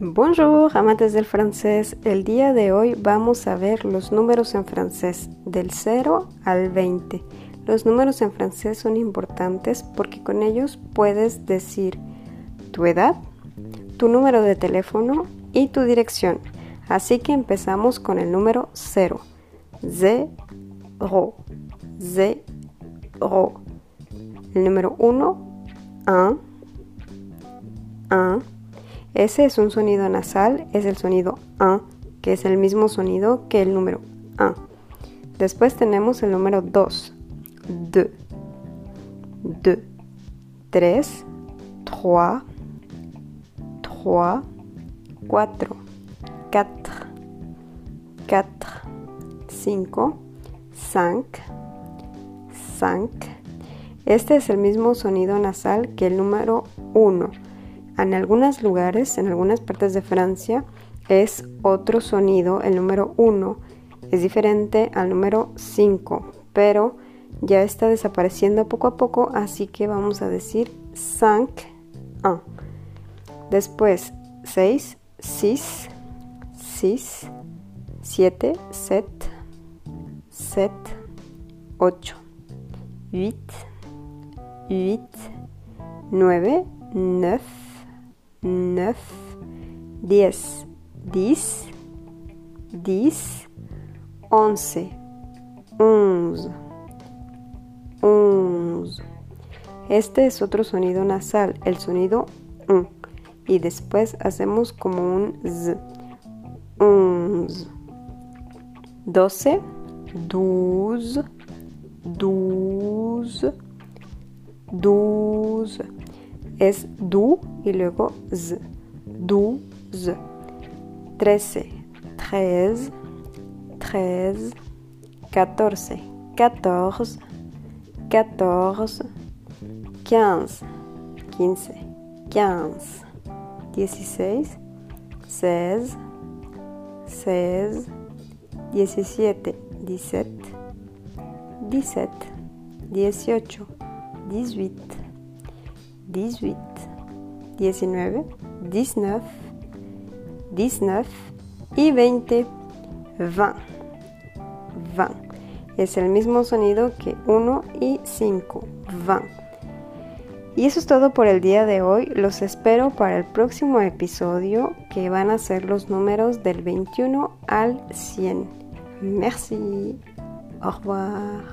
Bonjour, amantes del francés. El día de hoy vamos a ver los números en francés del 0 al 20. Los números en francés son importantes porque con ellos puedes decir tu edad, tu número de teléfono y tu dirección. Así que empezamos con el número 0. Zéro. Zéro. El número 1. 1. 1. Ese es un sonido nasal, es el sonido A, que es el mismo sonido que el número A. Después tenemos el número 2. De. De. 3. 3. 3. 4. 4. 4. 5. 5. 5. Este es el mismo sonido nasal que el número 1. En algunos lugares, en algunas partes de Francia, es otro sonido, el número 1 es diferente al número 5, pero ya está desapareciendo poco a poco, así que vamos a decir 5, 1. Después 6, 6, 6, 7, 7, 7, 8, 8, 8, 9, 9, 9, 10, 10, 10, 11, 11, 11. Este es otro sonido nasal, el sonido un. Y después hacemos como un z. 11, 12, 12, 12, 12. es du y luego z. Du, z. Trece, treize, treize. Quatorze, quatorze, quatorze. Quinze, quince, quinze. Dieciséis, seize, seize. Diecisiete, dix-sept, dix-sept. Dieciocho, dix-huit. 18, 19, 19, 19 y 20, 20, 20. Es el mismo sonido que 1 y 5, 20. Y eso es todo por el día de hoy. Los espero para el próximo episodio que van a ser los números del 21 al 100. Merci. Au revoir.